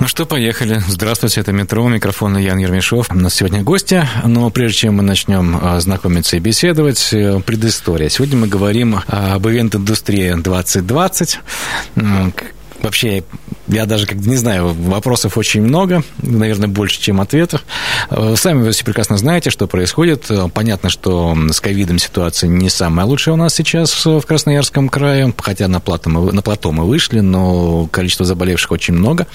Ну что, поехали. Здравствуйте, это «Метро», микрофон Ян Ермешов. У нас сегодня гости, но прежде чем мы начнем а, знакомиться и беседовать, э, предыстория. Сегодня мы говорим об ивент-индустрии 2020. Вообще, я даже как не знаю, вопросов очень много, наверное, больше, чем ответов. Э, сами вы все прекрасно знаете, что происходит. Э, понятно, что с ковидом ситуация не самая лучшая у нас сейчас в Красноярском крае, хотя на плато мы, на плато мы вышли, но количество заболевших очень много,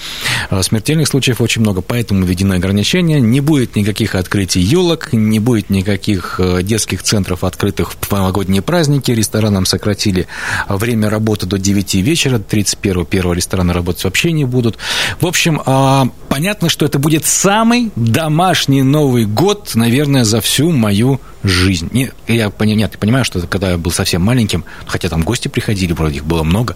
э, смертельных случаев очень много, поэтому введено ограничение. Не будет никаких открытий елок, не будет никаких детских центров открытых в новогодние праздники, ресторанам сократили время работы до 9 вечера, 31 1 рестораны работать вообще не будут. В общем, а, понятно, что это будет самый домашний Новый год, наверное, за всю мою жизнь. Не, я, нет, я понимаю, что когда я был совсем маленьким, хотя там гости приходили, вроде их было много.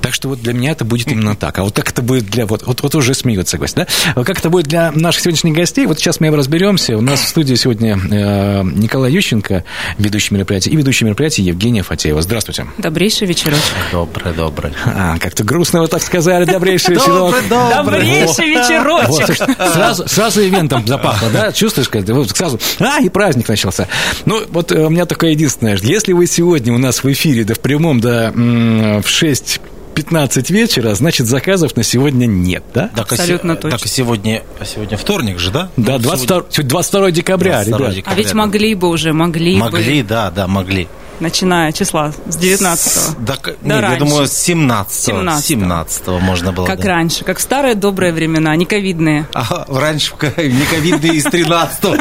Так что вот для меня это будет именно так. А вот как это будет для... Вот, вот, вот уже смеются гости, да? А как это будет для наших сегодняшних гостей? Вот сейчас мы и разберемся. У нас в студии сегодня э, Николай Ющенко, ведущий мероприятия, и ведущий мероприятие Евгения Фатеева. Здравствуйте. Добрейший вечер. Добрый, добрый. А, как-то грустно так сказали, добрейший вечерок. Добрейший вечерочек. Сразу, сразу ивентом запахло, да? Чувствуешь, сразу, а, и праздник начался. Ну, вот э, у меня такое единственное, если вы сегодня у нас в эфире, да в прямом, да в 6 15 вечера, значит, заказов на сегодня нет, да? Так, Абсолютно а, точно. Так, и сегодня, сегодня вторник же, да? Да, 22, сегодня... 22 декабря, 22 ребят. Декабря, а ведь могли бы уже, могли, могли бы. Могли, да, да, могли начиная числа с 19-го. Да, да нет, раньше. я думаю, с 17 -го, 17 17 можно было. Как да. раньше, как в старые добрые времена, не ковидные. А, раньше не ковидные из 13-го.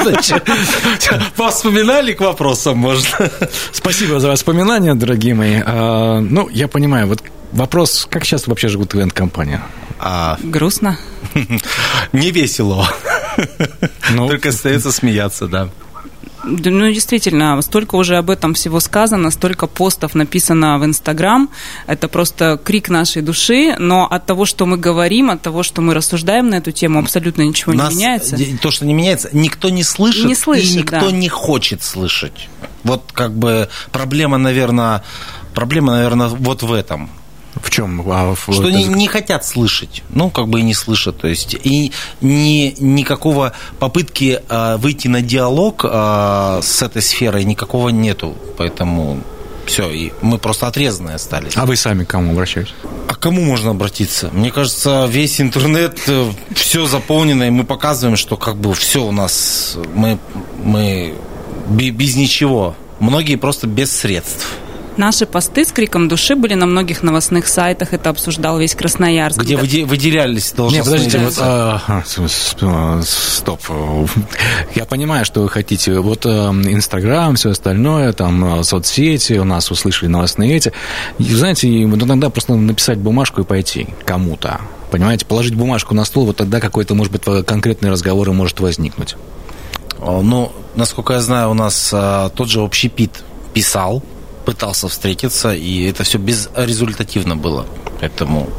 Вспоминали к вопросам, можно. Спасибо за воспоминания, дорогие мои. А, ну, я понимаю, вот вопрос, как сейчас вообще живут ивент-компания? А... Грустно. Не весело. Ну... Только остается смеяться, да. Ну, действительно, столько уже об этом всего сказано, столько постов написано в Инстаграм. Это просто крик нашей души, но от того, что мы говорим, от того, что мы рассуждаем на эту тему, абсолютно ничего Нас, не меняется. То, что не меняется, никто не слышит, не слышит и никто да. не хочет слышать. Вот как бы проблема, наверное, проблема, наверное, вот в этом. В чем? А, в... Что не, не хотят слышать. Ну, как бы и не слышат. То есть, и ни, никакого попытки а, выйти на диалог а, с этой сферой никакого нету. Поэтому все, и мы просто отрезанные остались. А вы сами к кому обращаетесь? А к кому можно обратиться? Мне кажется, весь интернет, э, все заполнено, и мы показываем, что как бы все у нас, мы, мы без ничего. Многие просто без средств. Наши посты с криком души были на многих новостных сайтах, это обсуждал весь Красноярск. Где выделялись должностные Нет, подождите, вот, а, стоп. Я понимаю, что вы хотите. Вот э, Инстаграм, все остальное, там, э, соцсети, у нас услышали новостные эти. И, знаете, иногда просто написать бумажку и пойти кому-то. Понимаете, положить бумажку на стол, вот тогда какой-то, может быть, конкретный разговор и может возникнуть. Ну, насколько я знаю, у нас а, тот же общепит писал пытался встретиться, и это все безрезультативно было. Поэтому...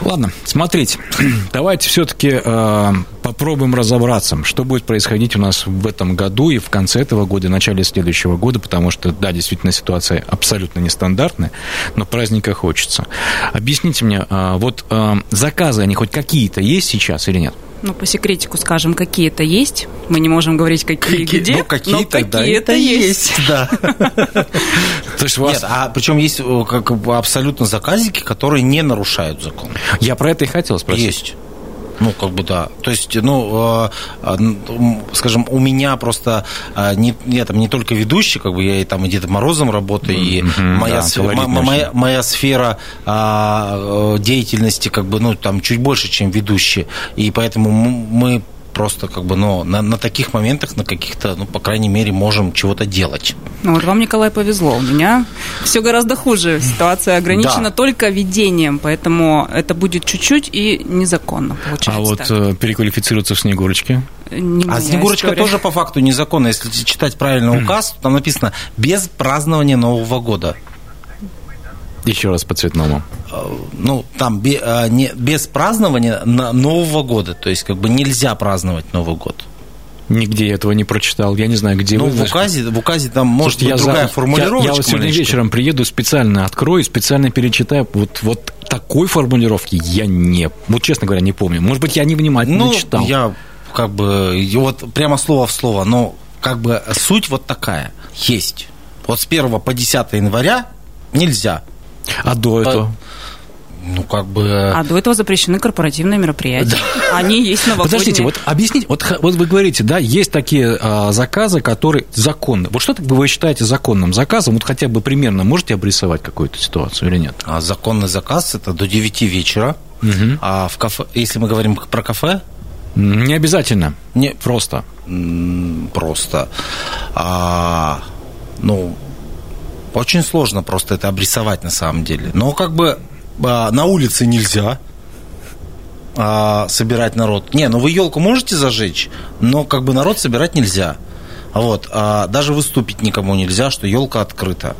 Ладно, смотрите, давайте все-таки э, попробуем разобраться, что будет происходить у нас в этом году и в конце этого года, и начале следующего года, потому что, да, действительно, ситуация абсолютно нестандартная, но праздника хочется. Объясните мне, э, вот э, заказы, они хоть какие-то есть сейчас или нет? Ну, по секретику скажем, какие-то есть. Мы не можем говорить, какие, какие где. Ну, какие-то, но какие-то есть. Да. То есть у вас... Нет, а причем есть как абсолютно заказики, которые не нарушают закон. Я про это и хотел спросить. Есть. Ну, как бы да. То есть, ну, э, скажем, у меня просто э, не, я там не только ведущий, как бы я и там и Дедом Морозом работаю, mm-hmm, и моя, да, сфера, моя, моя сфера а, деятельности, как бы, ну, там чуть больше, чем ведущий. И поэтому мы просто как бы, ну, на, на таких моментах, на каких-то, ну, по крайней мере, можем чего-то делать. Ну, вот вам, Николай, повезло. У меня все гораздо хуже. Ситуация ограничена Да. только ведением, поэтому это будет чуть-чуть и незаконно получается. А вот так. э, переквалифицироваться в Снегурочке? Не А Снегурочка история. тоже по факту незаконно. Если читать правильно указ, то там написано без празднования Нового года. Еще раз по цветному. Э, Ну, там э, без празднования Нового года. То есть, как бы нельзя праздновать Новый год. Нигде я этого не прочитал. Я не знаю, где Ну, вы. в указе, в указе там может Слушайте, быть я другая за- формулировка. Я, я вот сегодня вечером приеду, специально открою, специально перечитаю. Вот, вот такой формулировки я не, вот честно говоря, не помню. Может быть, я невнимательно Ну, читал. я как бы, и вот прямо слово в слово, но как бы суть вот такая. Есть. Вот с 1 по 10 января нельзя. А до этого? Ну, как бы... А до этого запрещены корпоративные мероприятия. Они есть новогодние. Подождите, вот объясните, вот, вот вы говорите, да, есть такие а, заказы, которые законны. Вот что вы считаете законным заказом? Вот хотя бы примерно можете обрисовать какую-то ситуацию или нет? А законный заказ это до 9 вечера. А в кафе, если мы говорим про кафе, Не обязательно. не Просто. просто, а, ну, очень сложно просто это обрисовать на самом деле. Но как бы а, на улице нельзя а, собирать народ. Не, ну вы елку можете зажечь, но как бы народ собирать нельзя. Вот, а даже выступить никому нельзя, что елка открыта.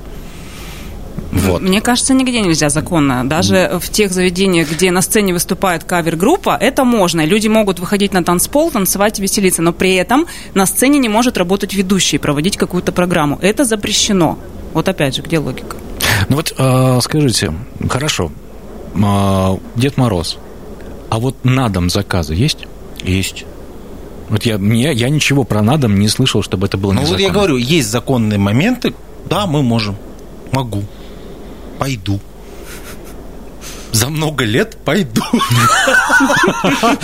Вот. Мне кажется, нигде нельзя законно. Даже в тех заведениях, где на сцене выступает кавер-группа, это можно. Люди могут выходить на танцпол, танцевать и веселиться, но при этом на сцене не может работать ведущий, проводить какую-то программу. Это запрещено. Вот опять же, где логика? Ну вот а, скажите, хорошо, а, Дед Мороз, а вот на дом заказы есть? Есть. Вот я, мне, я ничего про на дом не слышал, чтобы это было Ну вот я говорю, есть законные моменты, да, мы можем. Могу. Пойду. За много лет пойду.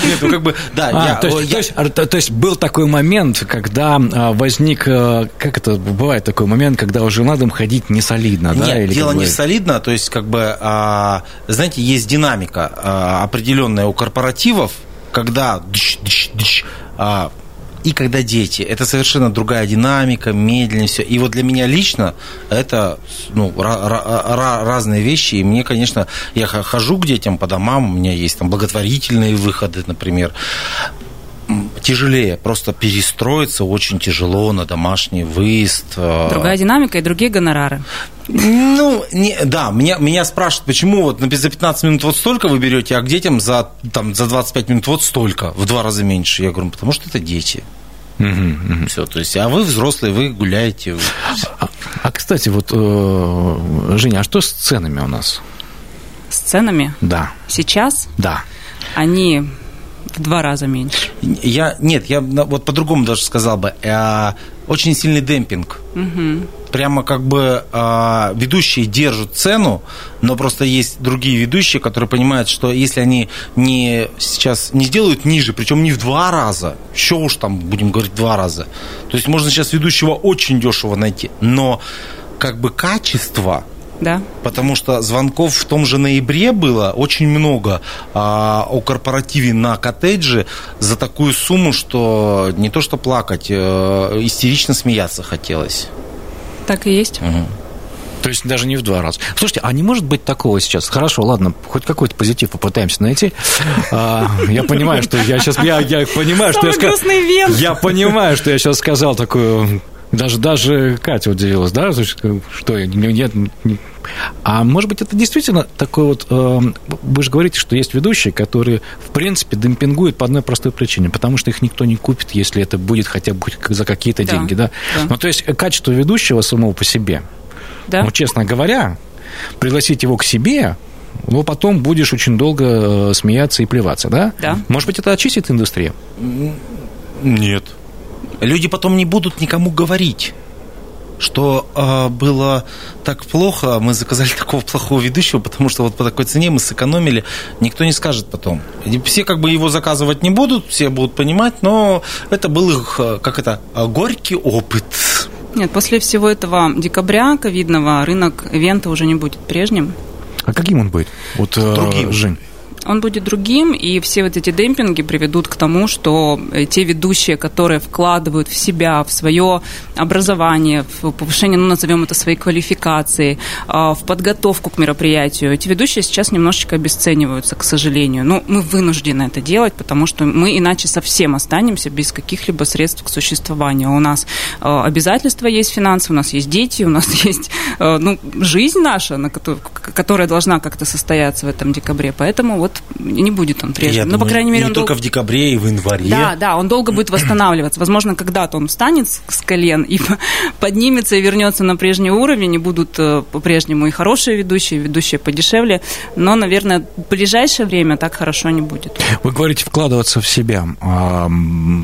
Нет, ну как бы, да, А, то, есть, был такой момент, когда а, возник, а, как это бывает такой момент, когда уже на дом ходить не солидно, да? Нет, дело не солидно, то есть, как бы, а, знаете, есть динамика определенная у корпоративов, когда а, и когда дети. Это совершенно другая динамика, медленнее все. И вот для меня лично это ну, ра- ра- ра- разные вещи. И мне, конечно, я хожу к детям по домам, у меня есть там благотворительные выходы, например. Тяжелее, просто перестроиться очень тяжело на домашний выезд. а, Другая динамика и другие гонорары. ну, не, да, меня, меня спрашивают, почему вот на- за 15 минут вот столько вы берете, а к детям за, там, за 25 минут вот столько, в два раза меньше. Я говорю, потому что это дети. Все, то есть, а вы взрослые, вы гуляете. А, а, кстати, вот, э, Женя, а что с ценами у нас? С ценами Да, сейчас да. они в два раза меньше. Я, нет, я вот по-другому даже сказал бы. э, очень сильный демпинг. Прямо как бы э, ведущие держат цену, но просто есть другие ведущие, которые понимают, что если они не сейчас не сделают ниже, причем не в два раза, еще уж там будем говорить два раза. То есть можно сейчас ведущего очень дешево найти, но как бы качество Да? Потому что звонков в том же ноябре было очень много а, о корпоративе на коттедже за такую сумму, что не то что плакать, э, истерично смеяться хотелось. Так и есть. То есть даже не в два раза. Слушайте, а не может быть такого сейчас? Хорошо, ладно, хоть какой-то позитив попытаемся найти. А, я понимаю, что я сейчас... Я, я понимаю, что я Самый сказал... Я понимаю, что я сейчас сказал такую... Даже, даже Катя удивилась, да? Что, нет... не- А может быть, это действительно такой вот... э, Вы же говорите, что есть ведущие, которые, в принципе, демпингуют по одной простой причине, потому что их никто не купит, если это будет хотя бы за какие-то Да, деньги, да? да. Ну, то есть, качество ведущего самого по себе, Да? ну, честно говоря, пригласить его к себе, ну, потом будешь очень долго э, смеяться и плеваться, да? Да. Может быть, это очистит индустрию? Нет. Люди потом не будут никому говорить что э, было так плохо, мы заказали такого плохого ведущего, потому что вот по такой цене мы сэкономили, никто не скажет потом. Все как бы его заказывать не будут, все будут понимать, но это был их, э, как это, э, горький опыт. Нет, после всего этого декабря ковидного рынок ивента уже не будет прежним. А каким он будет? Вот, э, Другим. Жень. Он будет другим, и все вот эти демпинги приведут к тому, что э, те ведущие, которые вкладывают в себя, в свое образование, в повышение, ну, назовем это своей квалификации, а, в подготовку к мероприятию, эти ведущие сейчас немножечко обесцениваются, к сожалению. Но мы вынуждены это делать, потому что мы иначе совсем останемся без каких-либо средств к существованию. У нас э, обязательства есть финансовые, у нас есть дети, у нас есть э, ну, жизнь наша, на которую, которая должна как-то состояться в этом декабре. Поэтому вот не будет он прежним. Ну, по крайней мере, не он только дол- в декабре и в январе. Да, да, он долго будет восстанавливаться. Возможно, когда-то он встанет с колен и поднимется и вернется на прежний уровень, и будут э, по-прежнему и хорошие ведущие, и ведущие подешевле. Но, наверное, в ближайшее время так хорошо не будет. Вы говорите вкладываться в себя. А,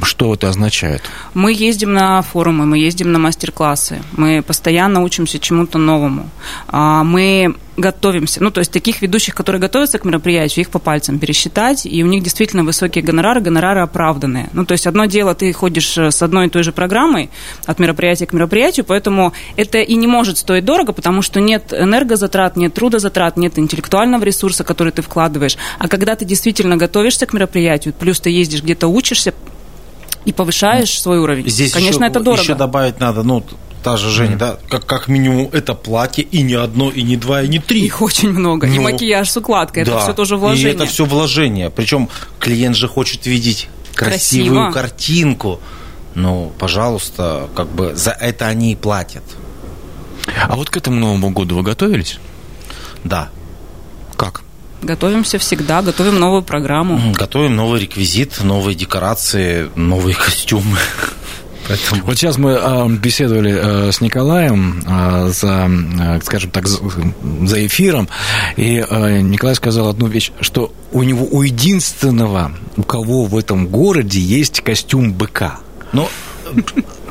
Что это означает? Мы ездим на форумы, мы ездим на мастер-классы, мы постоянно учимся чему-то новому. А, Мы готовимся, ну, то есть таких ведущих, которые готовятся к мероприятию, их по пальцам пересчитать, и у них действительно высокие гонорары, гонорары оправданные. Ну, то есть одно дело, ты ходишь э, с одной и той же программой от мероприятия к мероприятию, поэтому это и не может стоить дорого, потому что нет энергозатрат, нет трудозатрат, нет интеллектуального ресурса, который ты вкладываешь. А когда ты действительно готовишься к мероприятию, плюс ты ездишь где-то учишься, и повышаешь свой уровень. Здесь Конечно, еще, это дорого. еще добавить надо, ну, та же Женя, да, как, как минимум это платье, и не одно, и не два, и не три. Их очень много. И Ну, макияж с укладкой. Это Да, все тоже вложение. И это все вложение. Причем клиент же хочет видеть красивую Красиво. картинку. Ну, пожалуйста, как бы за это они и платят. А вот к этому Новому году вы готовились? Да. Как? Готовимся всегда, готовим новую программу. Готовим новый реквизит, новые декорации, новые костюмы. Поэтому Вот сейчас мы а, беседовали а, с Николаем а, за, а, скажем так, за, за эфиром, и а, Николай сказал одну вещь, что у него у единственного, у кого в этом городе есть костюм быка. Ну,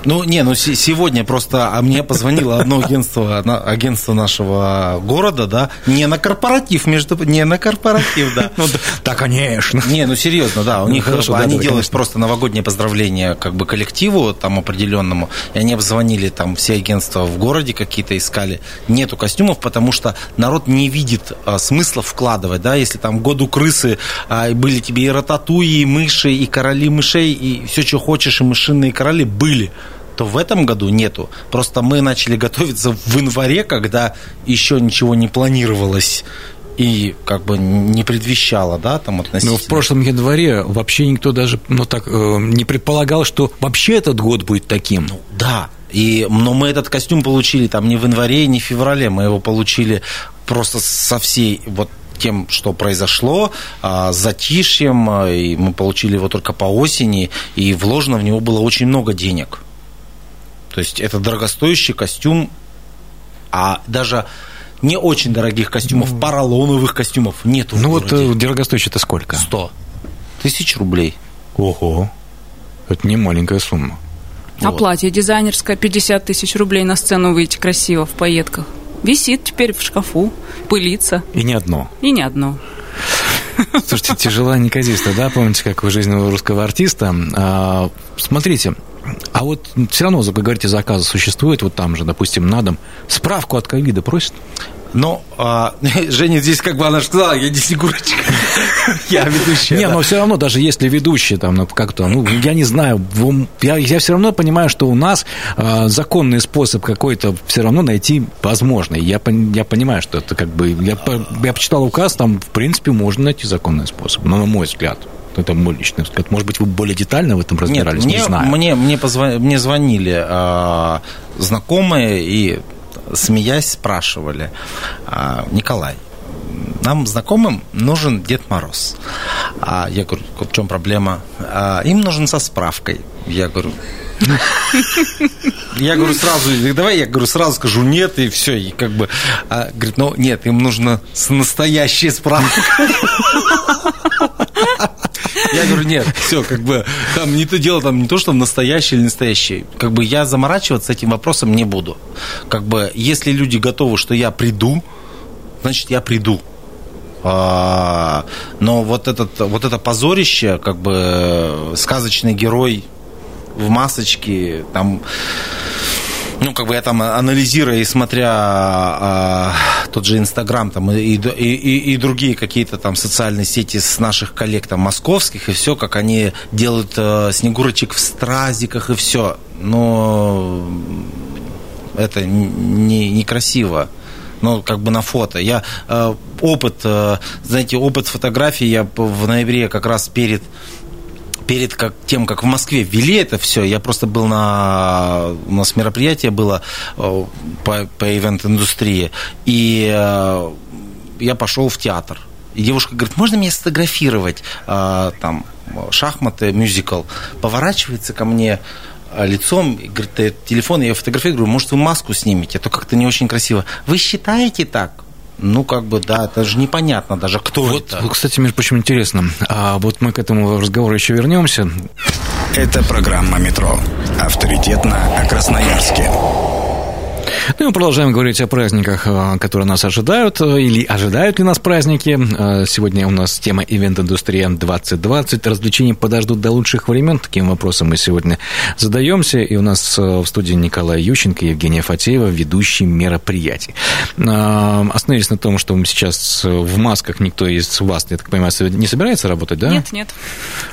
ну, не, ну се- сегодня просто а мне позвонило одно агентство, агентство нашего города, да, не на корпоратив, между не на корпоратив, да. Ну, да, да, конечно. Не, ну серьезно, да, у Ну, них хорошо, э, они делают просто новогоднее поздравление как бы коллективу там определенному, и они обзвонили там все агентства в городе какие-то искали, нету костюмов, потому что народ не видит а, смысла вкладывать, да, если там году крысы а, были тебе и рататуи, и мыши, и короли мышей, и все, что хочешь, и мышиные короли были то в этом году нету. Просто мы начали готовиться в январе, когда еще ничего не планировалось и как бы не предвещало, да, там относительно. Но в прошлом январе вообще никто даже ну, так, э, не предполагал, что вообще этот год будет таким. Ну, да. И, но мы этот костюм получили там не в январе, не в феврале. Мы его получили просто со всей вот тем, что произошло, а, с затишьем, а, и мы получили его только по осени, и вложено в него было очень много денег. То есть это дорогостоящий костюм, а даже не очень дорогих костюмов, поролоновых костюмов нету ну в вот э, дорогостоящий это сколько? 100 тысяч рублей. Ого. Это не маленькая сумма. А Вот. платье дизайнерское 50 тысяч рублей на сцену выйти красиво в пайетках. Висит теперь в шкафу, пылится. И не одно. И не одно. Слушайте, тяжела неказисто, да? Помните, как у жизни у русского артиста? А, смотрите, а вот все равно, вы говорите, заказы существуют, вот там же, допустим, на дом. Справку от ковида просят? Но а, Женя здесь как бы она же сказала, я не Снегурочка. Я ведущая. Не, да. но все равно, даже если ведущий там ну, как-то, ну, я не знаю, я, я все равно понимаю, что у нас а, законный способ какой-то все равно найти возможно. Я, пон- я понимаю, что это как бы, я, по- я почитал указ, там, в принципе, можно найти законный способ, но на мой взгляд. Это мой личный взгляд. Может быть, вы более детально в этом Нет, разбирались, мне, не знаю. мне, мне, позва- мне звонили а, знакомые и, смеясь, спрашивали, а, Николай, нам знакомым нужен Дед Мороз. А я говорю, в чем проблема? «А, им нужен со справкой. Я говорю, я говорю сразу, давай я говорю сразу скажу нет и все, и как бы а, говорит, ну нет, им нужно с настоящей справкой. Я говорю, нет, все, как бы, там не то дело, там не то, что настоящий или настоящий. Как бы я заморачиваться этим вопросом не буду. Как бы, если люди готовы, что я приду, значит, я приду. А, но вот, этот, вот это позорище, как бы, сказочный герой в масочке, там, ну, как бы я там анализируя и смотря а, тот же Инстаграм там и, и, и, и другие какие-то там социальные сети с наших коллег там московских, и все, как они делают а, снегурочек в стразиках и все. Но это не, некрасиво ну, как бы на фото. Я э, опыт, э, знаете, опыт фотографии я в ноябре как раз перед перед как, тем, как в Москве ввели это все, я просто был на... У нас мероприятие было э, по, по ивент-индустрии, и э, я пошел в театр. И девушка говорит, можно меня сфотографировать? Э, там, шахматы, мюзикл. Поворачивается ко мне лицом, говорит, телефон, я фотографирую, говорю, может, вы маску снимете, а то как-то не очень красиво. Вы считаете так? Ну, как бы, да, это же непонятно даже, кто вот, это. Кстати, между прочим, интересно. А вот мы к этому разговору еще вернемся. Это программа «Метро». Авторитетно о Красноярске. Ну и мы продолжаем говорить о праздниках, э, которые нас ожидают, э, или ожидают ли нас праздники. Э, сегодня у нас тема «Ивент-индустрия 2020». Развлечения подождут до лучших времен. Таким вопросом мы сегодня задаемся. И у нас в студии Николай Ющенко и Евгения Фатеева, ведущие мероприятий. Остановились на том, что мы сейчас в масках никто из вас, я так понимаю, не собирается работать, да? Нет, нет.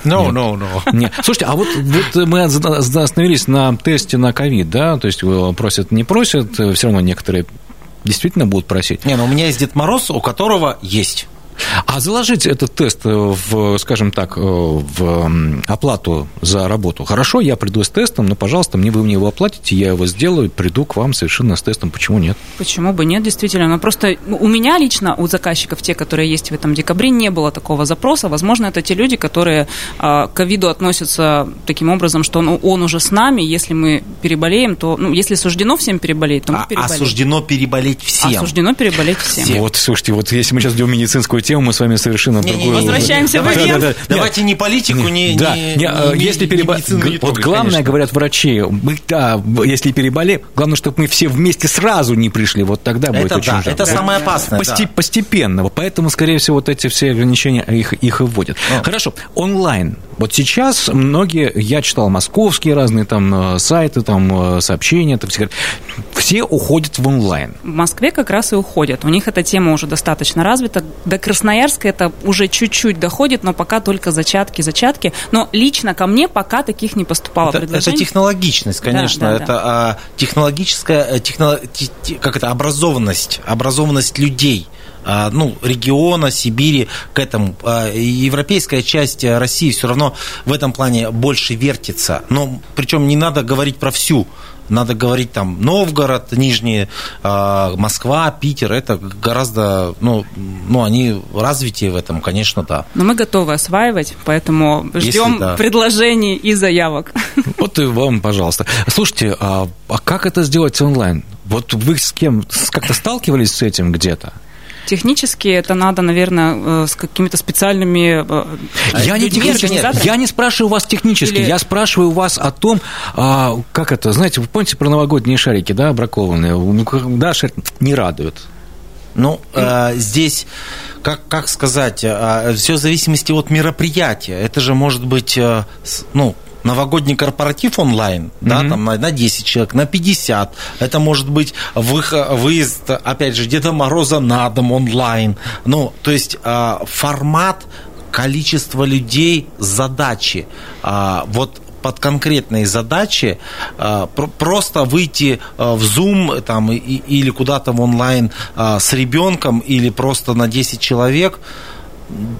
No, no, no. Нет. Слушайте, а вот, вот мы остановились на тесте на ковид, да? То есть просят, не просят, все равно некоторые действительно будут просить. Не, ну у меня есть Дед Мороз, у которого есть. А заложить этот тест в, скажем так, в оплату за работу. Хорошо, я приду с тестом, но, пожалуйста, мне вы мне его оплатите, я его сделаю, приду к вам совершенно с тестом. Почему нет? Почему бы нет, действительно. Но просто у меня лично, у заказчиков, те, которые есть в этом декабре, не было такого запроса. Возможно, это те люди, которые а, к ковиду относятся таким образом, что он, он уже с нами, если мы переболеем, то, ну, если суждено всем переболеть, то мы а, переболеем. Осуждено переболеть всем. Осуждено переболеть всем. всем. Вот, слушайте, вот если мы сейчас идем медицинскую тему, мы с вами совершенно не, другую... Возвращаемся давайте, в. Да, да, да. Давайте не политику, не, да, не, не, а, не если переболеть... Вот главное, конечно. говорят врачи, мы, да, если переболеем, главное, чтобы мы все вместе сразу не пришли, вот тогда будет это очень да, жалко. Это самое опасное. Пости, да. Постепенно, поэтому, скорее всего, вот эти все ограничения их, их и вводят. Но. Хорошо, онлайн. Вот сейчас многие, я читал московские разные там э, сайты, там э, сообщения, там все, все уходят в онлайн. В Москве как раз и уходят. У них эта тема уже достаточно развита. До Красноярска это уже чуть-чуть доходит, но пока только зачатки, зачатки. Но лично ко мне пока таких не поступало это, предложений. Это технологичность, конечно. Да, да, это да. А, технологическая, э, техно, как это, образованность, образованность людей ну, региона, Сибири к этому. А, европейская часть России все равно в этом плане больше вертится. Но причем не надо говорить про всю надо говорить там Новгород, Нижний, а, Москва, Питер, это гораздо, ну, ну, они развитие в этом, конечно, да. Но мы готовы осваивать, поэтому ждем да. предложений и заявок. Вот и вам, пожалуйста. Слушайте, а, а как это сделать онлайн? Вот вы с кем как-то сталкивались с этим где-то? Технически это надо, наверное, э, с какими-то специальными э, я не, нет, я не спрашиваю вас технически, Или... я спрашиваю вас о том, а, как это, знаете, вы помните про новогодние шарики, да, бракованные? Ну, да, шарик не радует. Ну, э, здесь, как, как сказать, э, все в зависимости от мероприятия. Это же может быть, э, ну, новогодний корпоратив онлайн, mm-hmm. да, там на, на 10 человек, на 50. Это может быть выезд, опять же, Деда Мороза на дом онлайн. Ну, то есть а, формат количество людей, задачи. А, вот под конкретные задачи а, просто выйти в Zoom там, или куда-то в онлайн с ребенком или просто на 10 человек –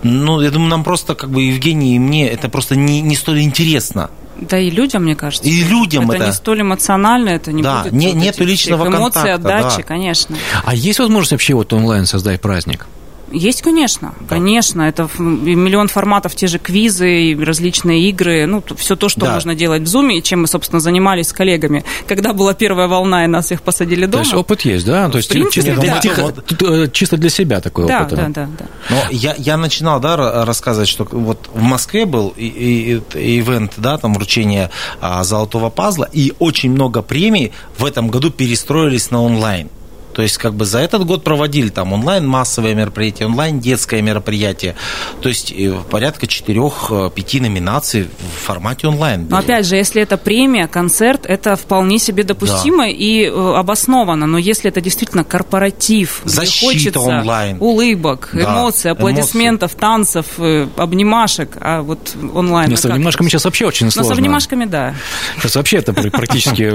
ну, я думаю, нам просто, как бы, Евгений и мне, это просто не, не столь интересно. Да и людям, мне кажется. И людям это. Это не столь эмоционально, это не да, будет... Не, вот нету личного эмоций, контакта. отдачи, да. конечно. А есть возможность вообще вот онлайн создать праздник? Есть, конечно, да. конечно. Это миллион форматов, те же квизы, различные игры, ну, все то, что да. можно делать в Zoom, и чем мы, собственно, занимались с коллегами. Когда была первая волна, и нас всех посадили дома. То есть опыт есть, да? То есть принципе, чисто, да. тихо, э, чисто для себя такой да, опыт. Да, да, да. Но я, я начинал, да, рассказывать, что вот в Москве был и, и, и ивент, да, там вручение а, золотого пазла, и очень много премий в этом году перестроились на онлайн. То есть, как бы за этот год проводили там онлайн массовые мероприятия, онлайн детское мероприятие. То есть, э, порядка четырех-пяти номинаций в формате онлайн. Но опять же, если это премия, концерт, это вполне себе допустимо да. и э, обосновано. Но если это действительно корпоратив, Защита где хочется онлайн. улыбок, Да, эмоций, аплодисментов, танцев, э, обнимашек, а вот онлайн. Не, а с обнимашками сейчас вообще очень Но сложно. с обнимашками, да. Сейчас вообще это пр- практически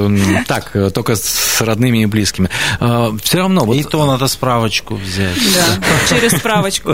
так, э, только с родными и близкими. Все равно, вот И то надо справочку взять. Да, через справочку.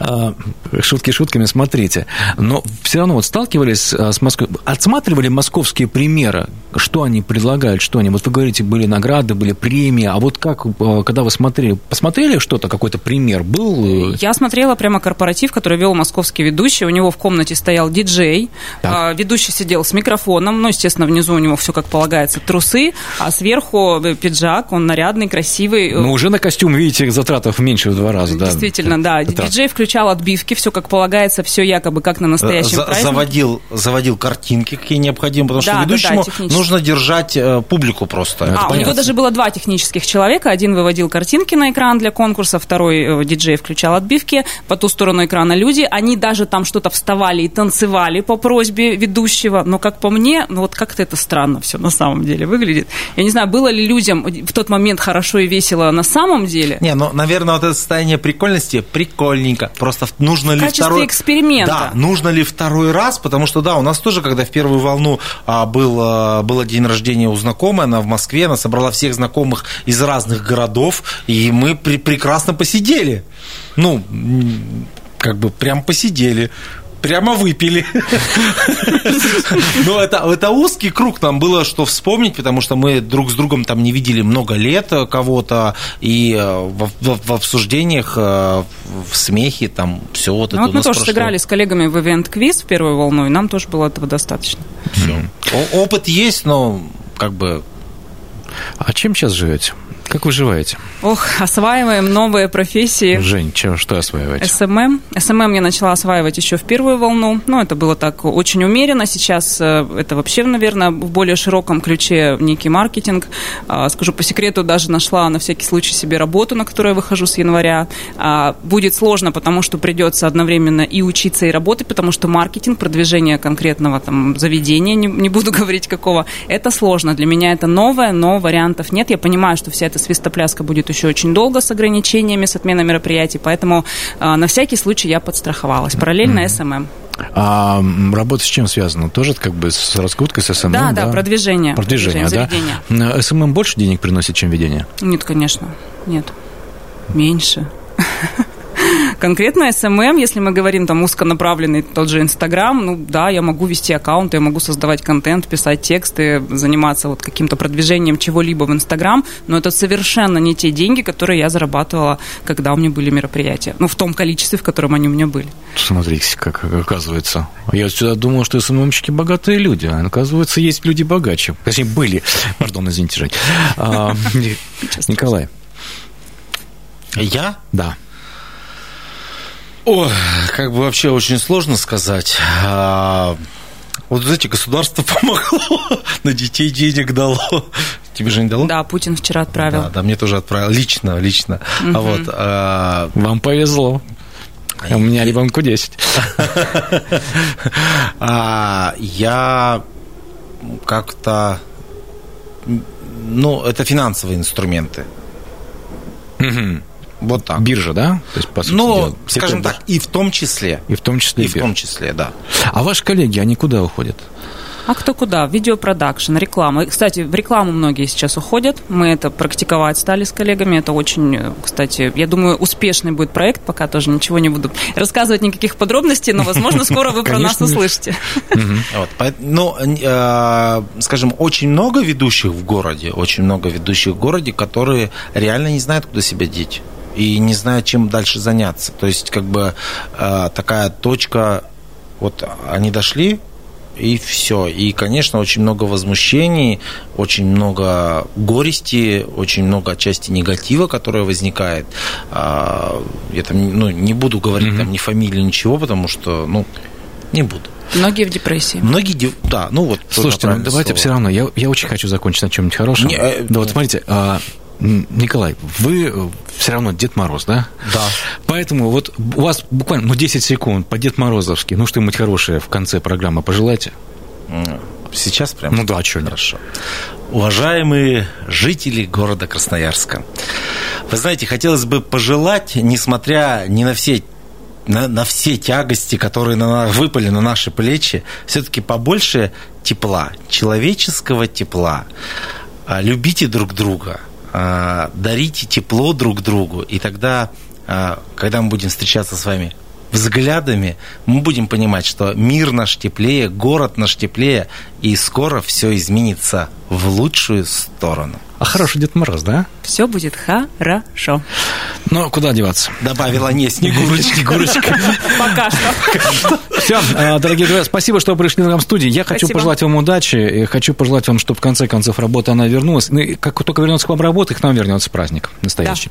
А, Шутки шутками, смотрите. Но все равно вот сталкивались а, с Москвой, отсматривали московские примеры, что они предлагают, что они, вот вы говорите, были награды, были премии, а вот как, а, когда вы смотрели, посмотрели что-то, какой-то пример был? э, Я смотрела прямо корпоратив, который вел московский ведущий. У него в комнате стоял диджей. Так. А, Ведущий сидел с микрофоном. Ну, естественно, внизу у него все как полагается, трусы, а сверху э, пиджак, он нарядный, красивый. Ну, уже на костюм, видите, затратов меньше в два раза, да. Действительно, да. Это- Диджей включал отбивки, все как полагается, все якобы как на настоящем За- празднике. заводил, заводил картинки, какие необходимы, потому Да, что да, да, ведущему технически. Нужно держать э, публику просто. А, у него даже было два технических человека. Один выводил картинки на экран для конкурса, второй э, диджей включал отбивки. По ту сторону экрана люди. Они даже там что-то вставали и танцевали по просьбе ведущего. Но, как по мне, ну вот как-то это странно все на самом деле выглядит. Я не знаю, было ли людям в тот момент хорошо и весело на самом деле. Не, ну, наверное, вот это состояние прикольности прикольненько. Просто нужно ли качестве второй... эксперимента. Да, нужно ли второй раз, потому что, да, у нас тоже, когда в первую волну а, был, а, было день рождения у знакомой, она в Москве, она собрала всех знакомых из разных городов, и мы при- прекрасно посидели. Ну, как бы прям посидели. Прямо выпили. Но это, это узкий круг, нам было что вспомнить, потому что мы друг с другом там не видели много лет э, кого-то, и э, в, в- в обсуждениях, э, в смехе, там все вот Ну, это вот мы тоже прошло. сыграли с коллегами в ивент-квиз в первую волну, и нам тоже было этого достаточно. О- Опыт есть, но как бы А чем сейчас живете? Как вы живете? Ох, осваиваем новые профессии. Жень, чем, что осваиваете? SMM. SMM я начала осваивать еще в первую волну. Ну, это было так очень умеренно. Сейчас э, это вообще, наверное, в более широком ключе некий маркетинг. А, Скажу по секрету, даже нашла на всякий случай себе работу, на которую я выхожу с января. А, Будет сложно, потому что придется одновременно и учиться, и работать, потому что маркетинг, продвижение конкретного там заведения, не, не буду говорить какого, это сложно. Для меня это новое, но вариантов нет. Я понимаю, что вся эта свистопляска будет еще очень долго с ограничениями, с отменой мероприятий, поэтому а, на всякий случай я подстраховалась. Параллельно SMM. А работа с чем связана? Тоже как бы с раскруткой, с SMM? Да, да, продвижение. Продвижение, да? заведения. М, SMM больше денег приносит, чем ведение? Нет, конечно, нет. Меньше. Конкретно SMM, если мы говорим там узконаправленный тот же Инстаграм, ну да, я могу вести аккаунт, я могу создавать контент, писать тексты, заниматься вот каким-то продвижением чего-либо в Инстаграм, но это совершенно не те деньги, которые я зарабатывала, когда у меня были мероприятия. Ну, в том количестве, в котором они у меня были. Смотрите, как оказывается. Я всегда думал, что СММщики богатые люди, а оказывается, есть люди богаче. Точнее, были. Пардон, извините, Жень. А, Николай, я да. Ой, как бы вообще очень сложно сказать. А, Вот, знаете, государство помогло, на детей денег дало. Тебе же не дало? Да, Путин вчера отправил. Да, да, мне тоже отправил. Лично, лично. А вот, а, Вам повезло. У меня ребенку 10. а, я как-то... Ну, это финансовые инструменты. Вот так. Биржа, да? То есть, по сути Ну, дела, скажем так, и в том числе. И в том числе И и в биржа. том числе, да. А ваши коллеги, они куда уходят? А кто куда? Видеопродакшн, реклама. И, Кстати, в рекламу многие сейчас уходят. Мы это практиковать стали с коллегами. Это очень, э, кстати, я думаю, успешный будет проект. Пока тоже ничего не буду рассказывать никаких подробностей, но, возможно, скоро вы про нас Конечно. услышите. Ну, э, скажем, очень много ведущих в городе, очень много ведущих в городе, которые реально не знают, куда себя деть и не знают, чем дальше заняться. То есть, как бы э, такая точка, вот они дошли, и все. И, конечно, очень много возмущений, очень много горести, очень много отчасти негатива, которое возникает. А, Я там ну, не буду говорить там ни фамилии, ничего, потому что, ну, не буду. Многие в депрессии. Многие, да, ну вот. Слушайте, ну давайте все равно, я, я очень хочу закончить на чем-нибудь хорошем. Не, э, да вот смотрите, а, Николай, вы все равно Дед Мороз, да? Да. Поэтому вот у вас буквально ну, 10 секунд по Дед Морозовски, ну что-нибудь хорошее в конце программы пожелайте. Сейчас прям? Ну да, что Хорошо. Уважаемые жители города Красноярска, вы знаете, хотелось бы пожелать, несмотря ни на все на, на все тягости, которые на, выпали на наши плечи, все-таки побольше тепла, человеческого тепла. А, любите друг друга, а, дарите тепло друг другу, и тогда, а, когда мы будем встречаться с вами взглядами, мы будем понимать, что мир наш теплее, город наш теплее, и скоро все изменится в лучшую сторону. А хороший Дед Мороз, да? Все будет хорошо. Ну, куда деваться? Добавила не Снегурочка. Снегурочка. Пока что. Все, дорогие друзья, спасибо, что пришли нам в студию. Я хочу пожелать вам удачи, и хочу пожелать вам, чтобы в конце концов работа она вернулась. Ну, как только вернется к вам работа, к нам вернется праздник настоящий.